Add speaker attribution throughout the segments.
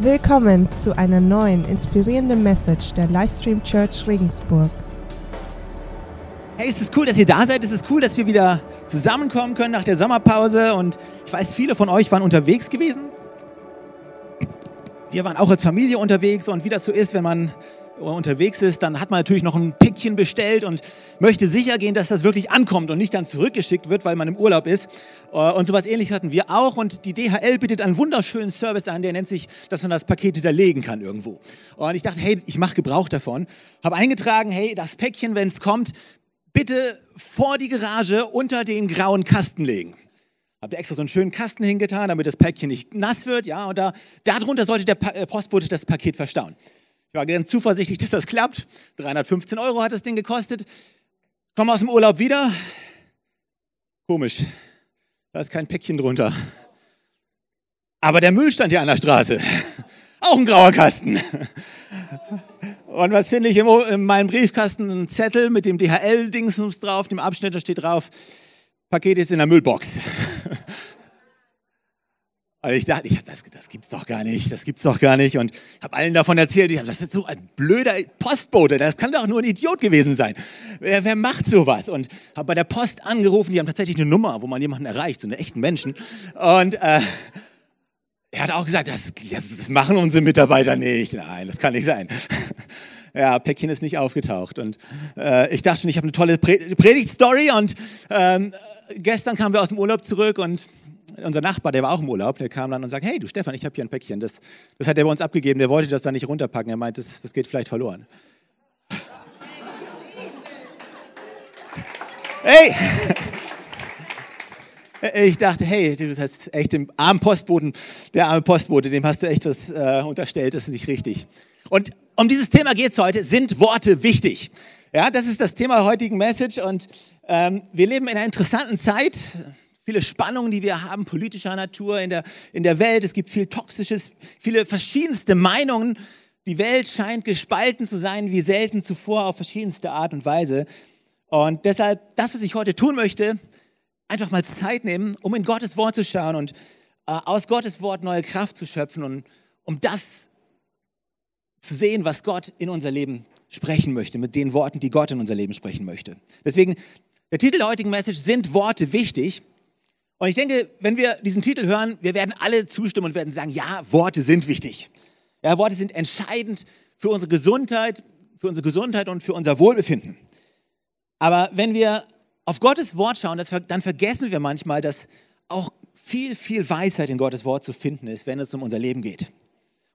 Speaker 1: Willkommen zu einer neuen inspirierenden Message der Livestream Church Regensburg.
Speaker 2: Hey, es ist cool, dass ihr da seid. Es ist cool, dass wir wieder zusammenkommen können nach der Sommerpause. Und ich weiß, viele von euch waren unterwegs gewesen. Wir waren auch als Familie unterwegs. Und wie das so ist, wenn man unterwegs ist, dann hat man natürlich noch ein Päckchen bestellt und möchte sicher gehen, dass das wirklich ankommt und nicht dann zurückgeschickt wird, weil man im Urlaub ist. Äh, und sowas ähnliches hatten wir auch. Und die DHL bietet einen wunderschönen Service an, der nennt sich, dass man das Paket hinterlegen kann irgendwo. Und ich dachte, hey, ich mache Gebrauch davon. Habe eingetragen, hey, das Päckchen, wenn es kommt, bitte vor die Garage unter den grauen Kasten legen. Ihr extra so einen schönen Kasten hingetan, damit das Päckchen nicht nass wird, ja, und da, darunter sollte der äh, Postbote das Paket verstauen. Ich war ganz zuversichtlich, dass das klappt. 315 Euro hat das Ding gekostet. Komme aus dem Urlaub wieder. Komisch, da ist kein Päckchen drunter. Aber der Müll stand ja an der Straße. Auch ein grauer Kasten. Und was finde ich in meinem Briefkasten? Ein Zettel mit dem DHL-Dingsums drauf, dem Abschnitt, da steht drauf, Paket ist in der Müllbox. Und ich dachte, ich, das, das gibt's doch gar nicht, das gibt's doch gar nicht. Und habe allen davon erzählt, ich hab, das ist so ein blöder Postbote, das kann doch nur ein Idiot gewesen sein. Wer, wer macht sowas? Und habe bei der Post angerufen, die haben tatsächlich eine Nummer, wo man jemanden erreicht, so einen echten Menschen. Und äh, er hat auch gesagt, das, das machen unsere Mitarbeiter nicht. Nein, das kann nicht sein. ja, Päckchen ist nicht aufgetaucht. Und äh, ich dachte schon, ich habe eine tolle Predigtstory. Und ähm, gestern kamen wir aus dem Urlaub zurück und unser Nachbar, der war auch im Urlaub, der kam dann und sagt, hey du Stefan, ich habe hier ein Päckchen. Das, das hat er bei uns abgegeben, der wollte das da nicht runterpacken. Er meint, das, das geht vielleicht verloren. hey! Ich dachte, hey, du hast echt dem armen Postboten, der arme Postbote, dem hast du echt was äh, unterstellt, das ist nicht richtig. Und um dieses Thema geht es heute, sind Worte wichtig? Ja, das ist das Thema heutigen Message und ähm, wir leben in einer interessanten Zeit viele Spannungen, die wir haben, politischer Natur in der, in der Welt. Es gibt viel Toxisches, viele verschiedenste Meinungen. Die Welt scheint gespalten zu sein wie selten zuvor auf verschiedenste Art und Weise. Und deshalb, das, was ich heute tun möchte, einfach mal Zeit nehmen, um in Gottes Wort zu schauen und äh, aus Gottes Wort neue Kraft zu schöpfen und um das zu sehen, was Gott in unser Leben sprechen möchte, mit den Worten, die Gott in unser Leben sprechen möchte. Deswegen, der Titel der heutigen Message sind Worte wichtig. Und ich denke, wenn wir diesen Titel hören, wir werden alle zustimmen und werden sagen, ja, Worte sind wichtig. Ja, Worte sind entscheidend für unsere Gesundheit, für unsere Gesundheit und für unser Wohlbefinden. Aber wenn wir auf Gottes Wort schauen, dann vergessen wir manchmal, dass auch viel, viel Weisheit in Gottes Wort zu finden ist, wenn es um unser Leben geht.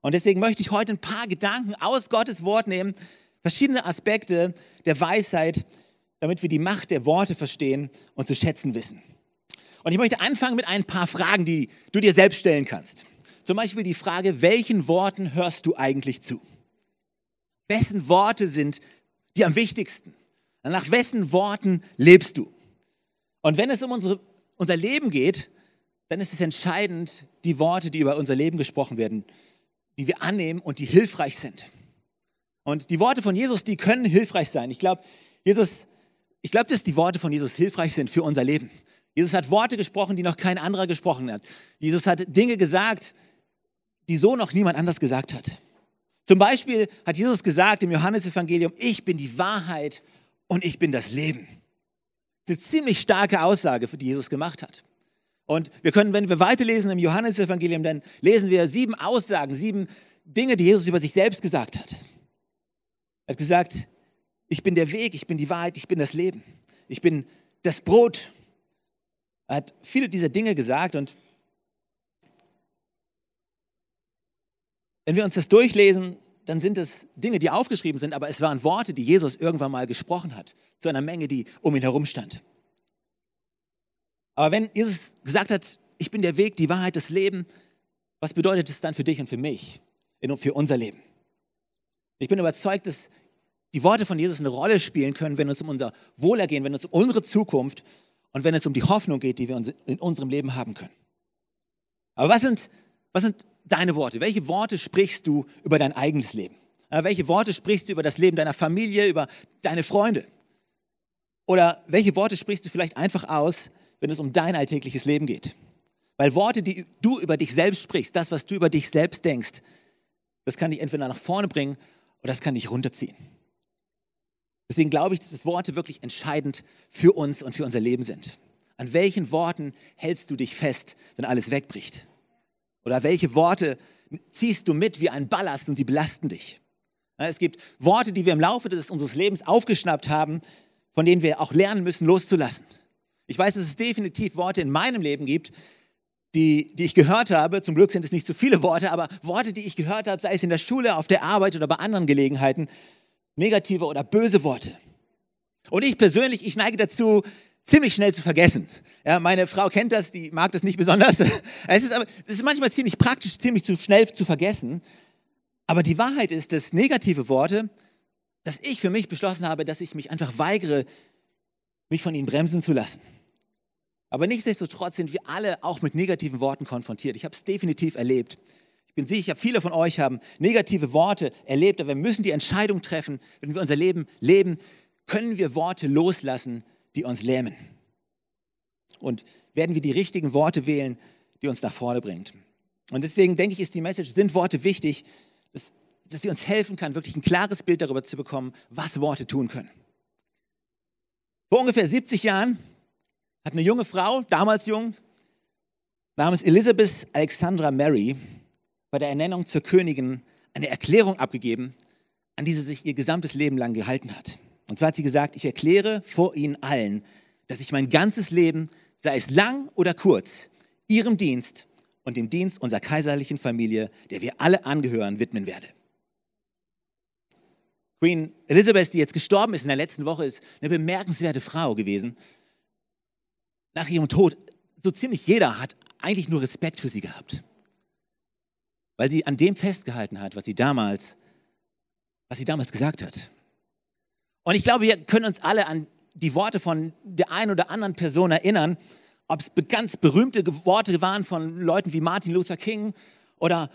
Speaker 2: Und deswegen möchte ich heute ein paar Gedanken aus Gottes Wort nehmen, verschiedene Aspekte der Weisheit, damit wir die Macht der Worte verstehen und zu schätzen wissen. Und ich möchte anfangen mit ein paar Fragen, die du dir selbst stellen kannst. Zum Beispiel die Frage, welchen Worten hörst du eigentlich zu? Wessen Worte sind dir am wichtigsten? Nach wessen Worten lebst du? Und wenn es um unsere, unser Leben geht, dann ist es entscheidend, die Worte, die über unser Leben gesprochen werden, die wir annehmen und die hilfreich sind. Und die Worte von Jesus, die können hilfreich sein. Ich glaube, Jesus, ich glaube, dass die Worte von Jesus hilfreich sind für unser Leben. Jesus hat Worte gesprochen, die noch kein anderer gesprochen hat. Jesus hat Dinge gesagt, die so noch niemand anders gesagt hat. Zum Beispiel hat Jesus gesagt im Johannesevangelium, ich bin die Wahrheit und ich bin das Leben. Das ist eine ziemlich starke Aussage, die Jesus gemacht hat. Und wir können, wenn wir weiterlesen im Johannesevangelium, dann lesen wir sieben Aussagen, sieben Dinge, die Jesus über sich selbst gesagt hat. Er hat gesagt, ich bin der Weg, ich bin die Wahrheit, ich bin das Leben. Ich bin das Brot, er hat viele dieser Dinge gesagt und wenn wir uns das durchlesen, dann sind es Dinge, die aufgeschrieben sind, aber es waren Worte, die Jesus irgendwann mal gesprochen hat, zu einer Menge, die um ihn herum stand. Aber wenn Jesus gesagt hat, ich bin der Weg, die Wahrheit, das Leben, was bedeutet es dann für dich und für mich, für unser Leben? Ich bin überzeugt, dass die Worte von Jesus eine Rolle spielen können, wenn es um unser Wohlergehen, wenn es um unsere Zukunft und wenn es um die Hoffnung geht, die wir in unserem Leben haben können. Aber was sind, was sind deine Worte? Welche Worte sprichst du über dein eigenes Leben? Welche Worte sprichst du über das Leben deiner Familie, über deine Freunde? Oder welche Worte sprichst du vielleicht einfach aus, wenn es um dein alltägliches Leben geht? Weil Worte, die du über dich selbst sprichst, das, was du über dich selbst denkst, Das kann dich entweder nach vorne bringen oder das kann dich runterziehen. Deswegen glaube ich, dass Worte wirklich entscheidend für uns und für unser Leben sind. An welchen Worten hältst du dich fest, wenn alles wegbricht? Oder welche Worte ziehst du mit wie ein Ballast und die belasten dich? Es gibt Worte, die wir im Laufe des, unseres Lebens aufgeschnappt haben, von denen wir auch lernen müssen, loszulassen. Ich weiß, dass es definitiv Worte in meinem Leben gibt, die, die ich gehört habe. Zum Glück sind es nicht so viele Worte, aber Worte, die ich gehört habe, sei es in der Schule, auf der Arbeit oder bei anderen Gelegenheiten, negative oder böse Worte. Und ich persönlich, ich neige dazu, ziemlich schnell zu vergessen. Ja, meine Frau kennt das, die mag das nicht besonders. Es ist, aber, es ist manchmal ziemlich praktisch, ziemlich zu schnell zu vergessen. Aber die Wahrheit ist, dass negative Worte, dass ich für mich beschlossen habe, dass ich mich einfach weigere, mich von ihnen bremsen zu lassen. Aber nichtsdestotrotz sind wir alle auch mit negativen Worten konfrontiert. Ich habe es definitiv erlebt. Ich bin sicher, viele von euch haben negative Worte erlebt, aber wir müssen die Entscheidung treffen, wenn wir unser Leben leben, können wir Worte loslassen, die uns lähmen. Und werden wir die richtigen Worte wählen, die uns nach vorne bringt. Und deswegen denke ich, ist die Message, sind Worte wichtig, dass, dass sie uns helfen kann, wirklich ein klares Bild darüber zu bekommen, was Worte tun können. Vor ungefähr 70 Jahren hat eine junge Frau, damals jung, namens Elizabeth Alexandra Mary, bei der Ernennung zur Königin eine Erklärung abgegeben, an die sie sich ihr gesamtes Leben lang gehalten hat. Und zwar hat sie gesagt, ich erkläre vor Ihnen allen, dass ich mein ganzes Leben, sei es lang oder kurz, Ihrem Dienst und dem Dienst unserer kaiserlichen Familie, der wir alle angehören, widmen werde. Queen Elizabeth, die jetzt gestorben ist in der letzten Woche, ist eine bemerkenswerte Frau gewesen. Nach ihrem Tod, so ziemlich jeder hat eigentlich nur Respekt für sie gehabt, weil sie an dem festgehalten hat, was sie damals, was sie damals gesagt hat. Und ich glaube, wir können uns alle an die Worte von der einen oder anderen Person erinnern, ob es ganz berühmte Worte waren von Leuten wie Martin Luther King oder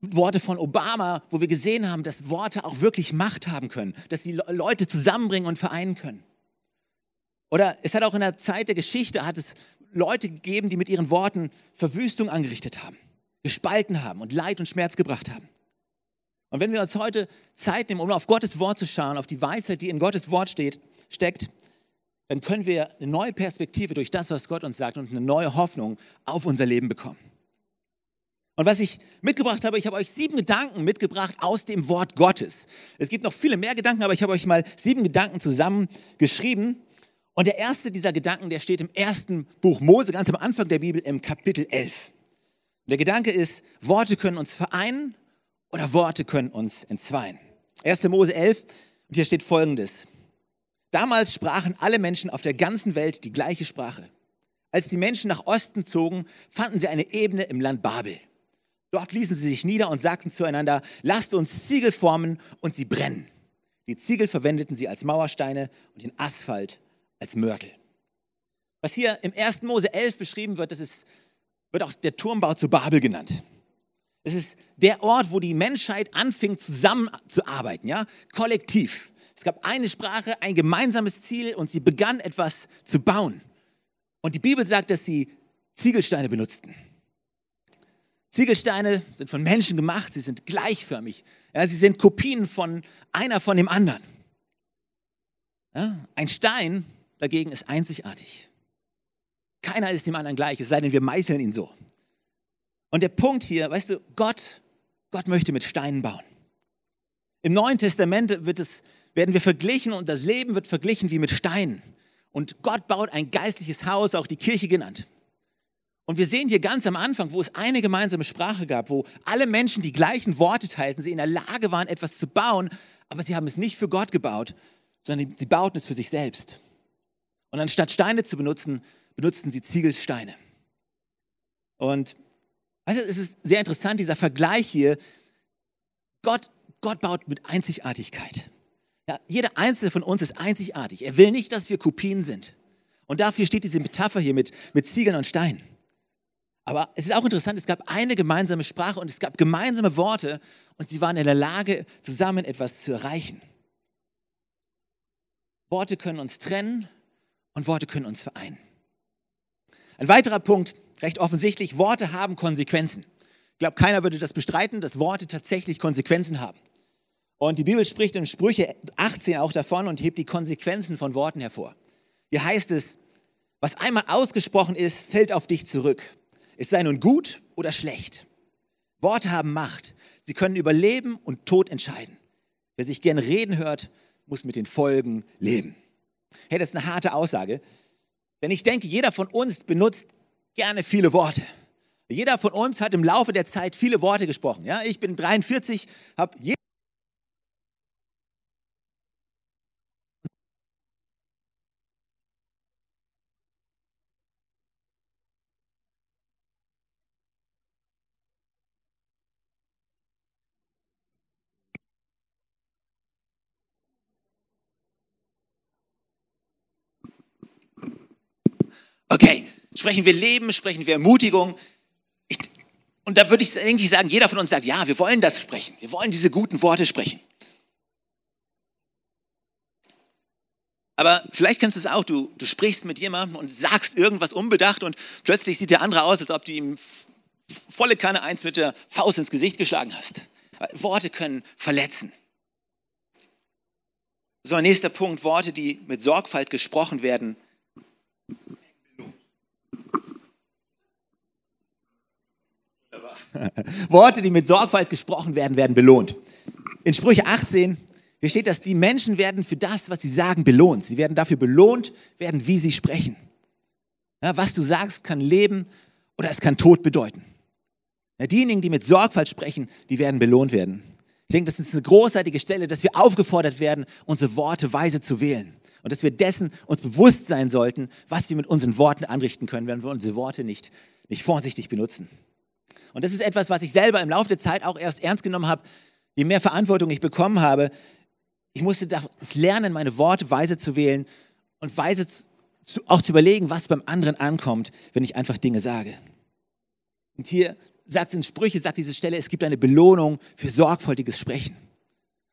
Speaker 2: Worte von Obama, wo wir gesehen haben, dass Worte auch wirklich Macht haben können, dass die Leute zusammenbringen und vereinen können. Oder es hat auch in der Zeit der Geschichte hat es Leute gegeben, die mit ihren Worten Verwüstung angerichtet haben, gespalten haben und Leid und Schmerz gebracht haben. Und wenn wir uns heute Zeit nehmen, um auf Gottes Wort zu schauen, auf die Weisheit, die in Gottes Wort steht, steckt, dann können wir eine neue Perspektive durch das, was Gott uns sagt und eine neue Hoffnung auf unser Leben bekommen. Und was ich mitgebracht habe, ich habe euch sieben Gedanken mitgebracht aus dem Wort Gottes. Es gibt noch viele mehr Gedanken, aber ich habe euch mal sieben Gedanken zusammengeschrieben. Und der erste dieser Gedanken, der steht im ersten Buch Mose, ganz am Anfang der Bibel, im Kapitel 11. der Gedanke ist, Worte können uns vereinen oder Worte können uns entzweien. 1. Mose 11, und hier steht folgendes. Damals sprachen alle Menschen auf der ganzen Welt die gleiche Sprache. Als die Menschen nach Osten zogen, fanden sie eine Ebene im Land Babel. Dort ließen sie sich nieder und sagten zueinander, lasst uns Ziegel formen und sie brennen. Die Ziegel verwendeten sie als Mauersteine und den Asphalt als Mörtel. Was hier im 1. Mose 11 beschrieben wird, das ist, wird auch der Turmbau zu Babel genannt. Es ist der Ort, wo die Menschheit anfing zusammenzuarbeiten, ja, kollektiv. Es gab eine Sprache, ein gemeinsames Ziel und sie begann etwas zu bauen. Und die Bibel sagt, dass sie Ziegelsteine benutzten. Ziegelsteine sind von Menschen gemacht, sie sind gleichförmig. Ja, sie sind Kopien von einer von dem anderen. Ja, ein Stein dagegen ist einzigartig. Keiner ist dem anderen gleich, es sei denn, wir meißeln ihn so. Und der Punkt hier, weißt du, Gott, Gott möchte mit Steinen bauen. Im Neuen Testament es, werden wir verglichen und das Leben wird verglichen wie mit Steinen. Und Gott baut ein geistliches Haus, auch die Kirche genannt. Und wir sehen hier ganz am Anfang, wo es eine gemeinsame Sprache gab, wo alle Menschen die gleichen Worte teilten, sie in der Lage waren, etwas zu bauen, aber sie haben es nicht für Gott gebaut, sondern sie bauten es für sich selbst. Und anstatt Steine zu benutzen, benutzten sie Ziegelsteine. Und du, es ist sehr interessant, dieser Vergleich hier. Gott, Gott baut mit Einzigartigkeit. Ja, jeder einzelne von uns ist einzigartig. Er will nicht, dass wir Kopien sind. Und dafür steht diese Metapher hier mit, mit Ziegeln und Steinen. Aber es ist auch interessant, es gab eine gemeinsame Sprache und es gab gemeinsame Worte und sie waren in der Lage, zusammen etwas zu erreichen. Worte können uns trennen und Worte können uns vereinen. Ein weiterer Punkt, recht offensichtlich, Worte haben Konsequenzen. glaube, keiner würde das bestreiten, dass Worte tatsächlich Konsequenzen haben. Und die Bibel spricht in Sprüche 18 auch davon und hebt die Konsequenzen von Worten hervor. Hier heißt es, was einmal ausgesprochen ist, fällt auf dich zurück. Es sei nun gut oder schlecht. Worte haben Macht. Sie können über Leben und Tod entscheiden. Wer sich gern reden hört, muss mit den Folgen leben. Hey, das ist eine harte Aussage. Denn ich denke, jeder von uns benutzt gerne viele Worte. Jeder von uns hat im Laufe der Zeit viele Worte gesprochen. Ja, ich bin 43, habe sprechen wir Leben, sprechen wir Ermutigung. Ich, und da würde ich eigentlich sagen, jeder von uns sagt, ja, wir wollen das sprechen. Wir wollen diese guten Worte sprechen. Aber vielleicht kennst du es auch, du, du sprichst mit jemandem und sagst irgendwas unbedacht und plötzlich sieht der andere aus, als ob du ihm volle Kanne eins mit der Faust ins Gesicht geschlagen hast. Worte können verletzen. So, nächster Punkt, Worte, die mit Sorgfalt gesprochen werden, Worte, die mit Sorgfalt gesprochen werden, werden belohnt. In Sprüche 18 hier steht, dass die Menschen werden für das, was sie sagen, belohnt. Sie werden dafür belohnt werden, wie sie sprechen. Ja, was du sagst, kann Leben oder es kann Tod bedeuten. Ja, diejenigen, die mit Sorgfalt sprechen, die werden belohnt werden. Ich denke, das ist eine großartige Stelle, dass wir aufgefordert werden, unsere Worte weise zu wählen. Und dass wir dessen uns bewusst sein sollten, was wir mit unseren Worten anrichten können, wenn wir unsere Worte nicht, nicht vorsichtig benutzen. Und das ist etwas, was ich selber im Laufe der Zeit auch erst ernst genommen habe. Je mehr Verantwortung ich bekommen habe, ich musste lernen, meine Worte weise zu wählen und weise zu, auch zu überlegen, was beim anderen ankommt, wenn ich einfach Dinge sage. Und hier sagt es in Sprüche, sagt diese Stelle, es gibt eine Belohnung für sorgfältiges Sprechen.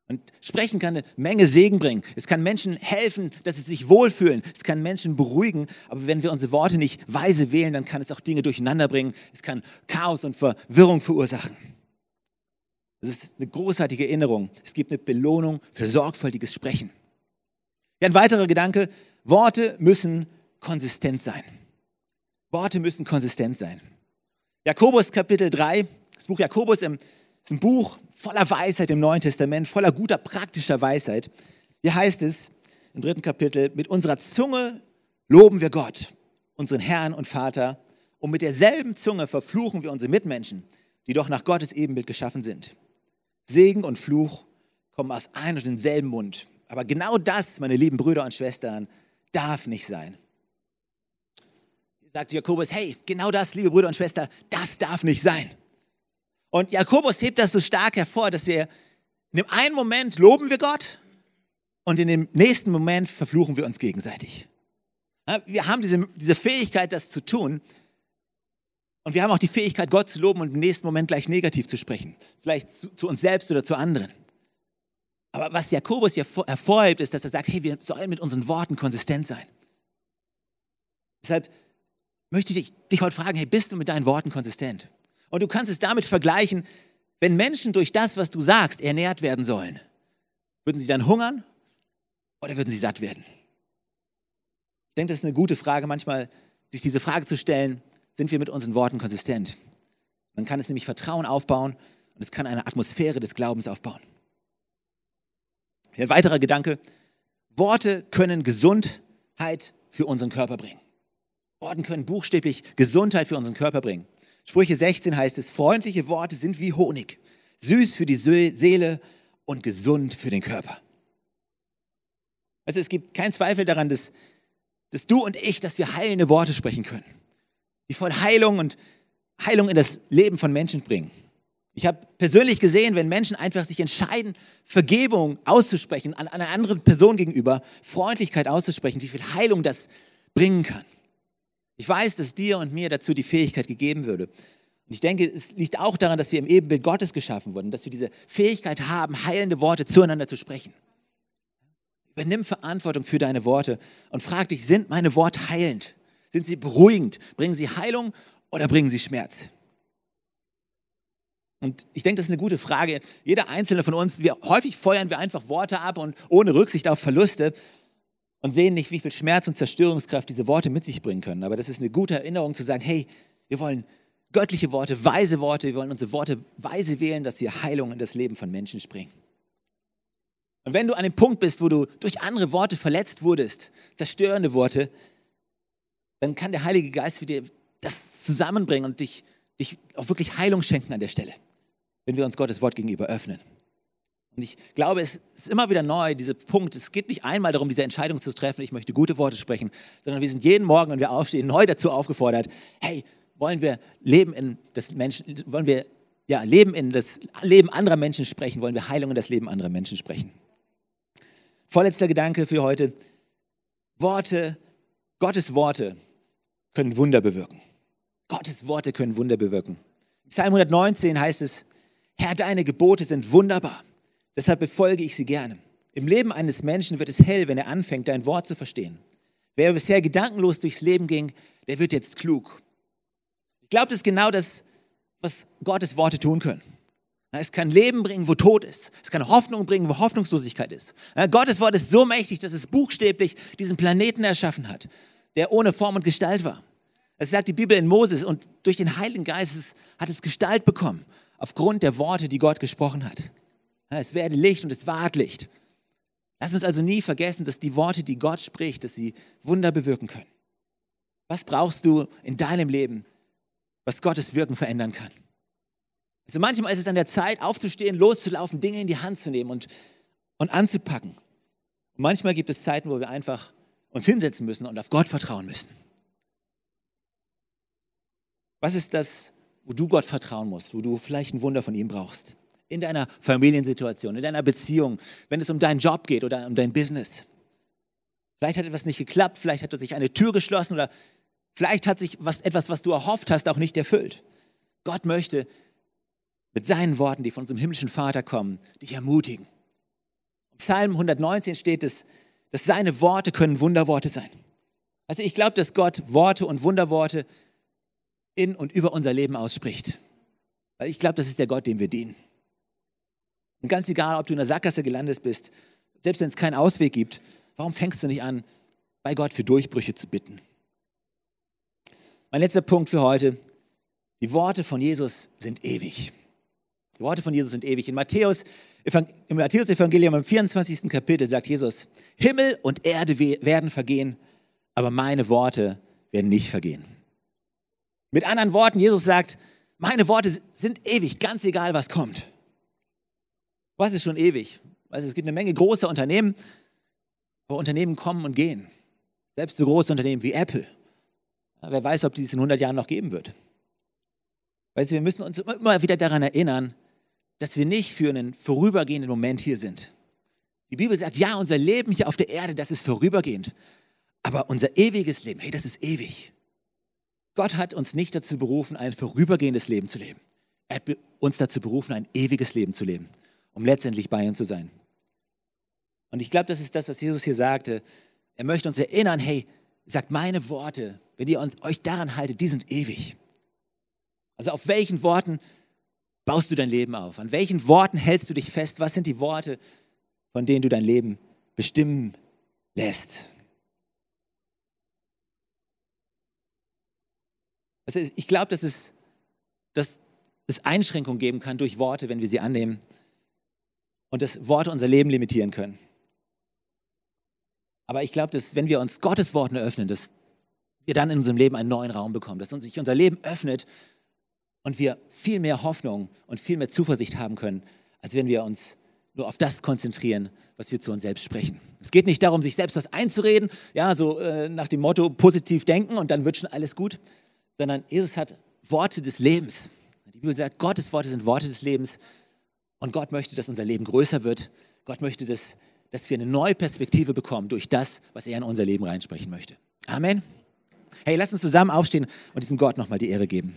Speaker 2: Und Sprechen kann eine Menge Segen bringen. Es kann Menschen helfen, dass sie sich wohlfühlen. Es kann Menschen beruhigen. Aber wenn wir unsere Worte nicht weise wählen, dann kann es auch Dinge durcheinander bringen. Es kann Chaos und Verwirrung verursachen. Das ist eine großartige Erinnerung. Es gibt eine Belohnung für sorgfältiges Sprechen. Ein weiterer Gedanke. Worte müssen konsistent sein. Worte müssen konsistent sein. Jakobus Kapitel 3, das Buch Jakobus im ist ein Buch voller Weisheit im Neuen Testament, voller guter praktischer Weisheit. Hier heißt es im dritten Kapitel, mit unserer Zunge loben wir Gott, unseren Herrn und Vater, und mit derselben Zunge verfluchen wir unsere Mitmenschen, die doch nach Gottes Ebenbild geschaffen sind. Segen und Fluch kommen aus einem und demselben Mund. Aber genau das, meine lieben Brüder und Schwestern, darf nicht sein. Sagt Jakobus, hey, genau das, liebe Brüder und Schwestern, das darf nicht sein. Und Jakobus hebt das so stark hervor, dass wir in dem einen Moment loben wir Gott und in dem nächsten Moment verfluchen wir uns gegenseitig. Wir haben diese, diese Fähigkeit, das zu tun. Und wir haben auch die Fähigkeit, Gott zu loben und im nächsten Moment gleich negativ zu sprechen. Vielleicht zu, zu uns selbst oder zu anderen. Aber was Jakobus hier hervorhebt, ist, dass er sagt, hey, wir sollen mit unseren Worten konsistent sein. Deshalb möchte ich dich heute fragen, hey, bist du mit deinen Worten konsistent? Und du kannst es damit vergleichen, wenn Menschen durch das, was du sagst, ernährt werden sollen, würden sie dann hungern oder würden sie satt werden? Ich denke, das ist eine gute Frage, manchmal sich diese Frage zu stellen, sind wir mit unseren Worten konsistent? Man kann es nämlich Vertrauen aufbauen und es kann eine Atmosphäre des Glaubens aufbauen. Ein weiterer Gedanke, Worte können Gesundheit für unseren Körper bringen. Worte können buchstäblich Gesundheit für unseren Körper bringen. Sprüche 16 heißt es, freundliche Worte sind wie Honig, süß für die Seele und gesund für den Körper. Also es gibt keinen Zweifel daran, dass, dass du und ich, dass wir heilende Worte sprechen können, die voll Heilung und Heilung in das Leben von Menschen bringen. Ich habe persönlich gesehen, wenn Menschen einfach sich entscheiden, Vergebung auszusprechen, an einer anderen Person gegenüber, Freundlichkeit auszusprechen, wie viel Heilung das bringen kann. Ich weiß, dass dir und mir dazu die Fähigkeit gegeben würde. Und ich denke, es liegt auch daran, dass wir im Ebenbild Gottes geschaffen wurden, dass wir diese Fähigkeit haben, heilende Worte zueinander zu sprechen. Übernimm Verantwortung für deine Worte und frag dich, sind meine Worte heilend? Sind sie beruhigend? Bringen sie Heilung oder bringen sie Schmerz? Und ich denke, das ist eine gute Frage. Jeder einzelne von uns, wir, häufig feuern wir einfach Worte ab und ohne Rücksicht auf Verluste und sehen nicht, wie viel Schmerz und Zerstörungskraft diese Worte mit sich bringen können. Aber das ist eine gute Erinnerung zu sagen, hey, wir wollen göttliche Worte, weise Worte, wir wollen unsere Worte weise wählen, dass wir Heilung in das Leben von Menschen springen. Und wenn du an dem Punkt bist, wo du durch andere Worte verletzt wurdest, zerstörende Worte, dann kann der Heilige Geist für dir das zusammenbringen und dich, dich auch wirklich Heilung schenken an der Stelle, wenn wir uns Gottes Wort gegenüber öffnen. Und ich glaube, es ist immer wieder neu, dieser Punkt. Es geht nicht einmal darum, diese Entscheidung zu treffen, ich möchte gute Worte sprechen, sondern wir sind jeden Morgen, wenn wir aufstehen, neu dazu aufgefordert, hey, wollen wir Leben in das Menschen, wollen wir ja, Leben in das Leben anderer Menschen sprechen, wollen wir Heilung in das Leben anderer Menschen sprechen. Vorletzter Gedanke für heute. Worte, Gottes Worte können Wunder bewirken. Gottes Worte können Wunder bewirken. Psalm 119 heißt es, Herr, deine Gebote sind wunderbar, deshalb befolge ich sie gerne. Im Leben eines Menschen wird es hell, wenn er anfängt, dein Wort zu verstehen. Wer bisher gedankenlos durchs Leben ging, der wird jetzt klug. Ich glaube, das ist genau das, was Gottes Worte tun können. Es kann Leben bringen, wo Tod ist. Es kann Hoffnung bringen, wo Hoffnungslosigkeit ist. Gottes Wort ist so mächtig, dass es buchstäblich diesen Planeten erschaffen hat, der ohne Form und Gestalt war. Es sagt die Bibel in Moses und durch den Heiligen Geist hat es Gestalt bekommen, aufgrund der Worte, die Gott gesprochen hat. Es werde Licht und es ward Licht. Lass uns also nie vergessen, dass die Worte, die Gott spricht, dass sie Wunder bewirken können. Was brauchst du in deinem Leben, was Gottes Wirken verändern kann. Also manchmal ist es an der Zeit, aufzustehen, loszulaufen, Dinge in die Hand zu nehmen und, und anzupacken. Und manchmal gibt es Zeiten, wo wir einfach uns hinsetzen müssen und auf Gott vertrauen müssen. Was ist das, wo du Gott vertrauen musst, wo du vielleicht ein Wunder von ihm brauchst? In deiner Familiensituation, in deiner Beziehung, wenn es um deinen Job geht oder um dein Business. Vielleicht hat etwas nicht geklappt, vielleicht hat sich eine Tür geschlossen oder Vielleicht hat sich was, etwas, was du erhofft hast, auch nicht erfüllt. Gott möchte mit seinen Worten, die von unserem himmlischen Vater kommen, dich ermutigen. Im Psalm 119 steht es, dass seine Worte können Wunderworte sein. Also ich glaube, dass Gott Worte und Wunderworte in und über unser Leben ausspricht. Weil ich glaube, das ist der Gott, dem wir dienen. Und ganz egal, ob du in der Sackgasse gelandet bist, selbst wenn es keinen Ausweg gibt, warum fängst du nicht an, bei Gott für Durchbrüche zu bitten? Mein letzter Punkt für heute. Die Worte von Jesus sind ewig. Die Worte von Jesus sind ewig. In Matthäus, im Matthäus-Evangelium im 24. Kapitel sagt Jesus, Himmel und Erde werden vergehen, aber meine Worte werden nicht vergehen. Mit anderen Worten, Jesus sagt, meine Worte sind ewig, ganz egal, was kommt. Was ist schon ewig? Also es gibt eine Menge großer Unternehmen, wo Unternehmen kommen und gehen. Selbst so große Unternehmen wie Apple Wer weiß, ob dies in 100 Jahren noch geben wird. Weißt du, wir müssen uns immer wieder daran erinnern, dass wir nicht für einen vorübergehenden Moment hier sind. Die Bibel sagt, ja, unser Leben hier auf der Erde, das ist vorübergehend. Aber unser ewiges Leben, hey, das ist ewig. Gott hat uns nicht dazu berufen, ein vorübergehendes Leben zu leben. Er hat uns dazu berufen, ein ewiges Leben zu leben, um letztendlich bei ihm zu sein. Und ich glaube, das ist das, was Jesus hier sagte. Er möchte uns erinnern, hey, sagt, meine Worte, wenn ihr euch daran haltet, die sind ewig. Also auf welchen Worten baust du dein Leben auf? An welchen Worten hältst du dich fest? Was sind die Worte, von denen du dein Leben bestimmen lässt? Also ich glaube, dass es, dass es Einschränkungen geben kann durch Worte, wenn wir sie annehmen und dass Worte unser Leben limitieren können. Aber ich glaube, dass wenn wir uns Gottes Worten eröffnen, dass wir dann in unserem Leben einen neuen Raum bekommen, dass uns sich unser Leben öffnet und wir viel mehr Hoffnung und viel mehr Zuversicht haben können, als wenn wir uns nur auf das konzentrieren, was wir zu uns selbst sprechen. Es geht nicht darum, sich selbst was einzureden, ja, so äh, nach dem Motto positiv denken und dann wird schon alles gut, sondern Jesus hat Worte des Lebens. Die Bibel sagt, Gottes Worte sind Worte des Lebens und Gott möchte, dass unser Leben größer wird. Gott möchte, dass dass wir eine neue Perspektive bekommen durch das, was er in unser Leben reinsprechen möchte. Amen. Hey, lass uns zusammen aufstehen und diesem Gott nochmal die Ehre geben.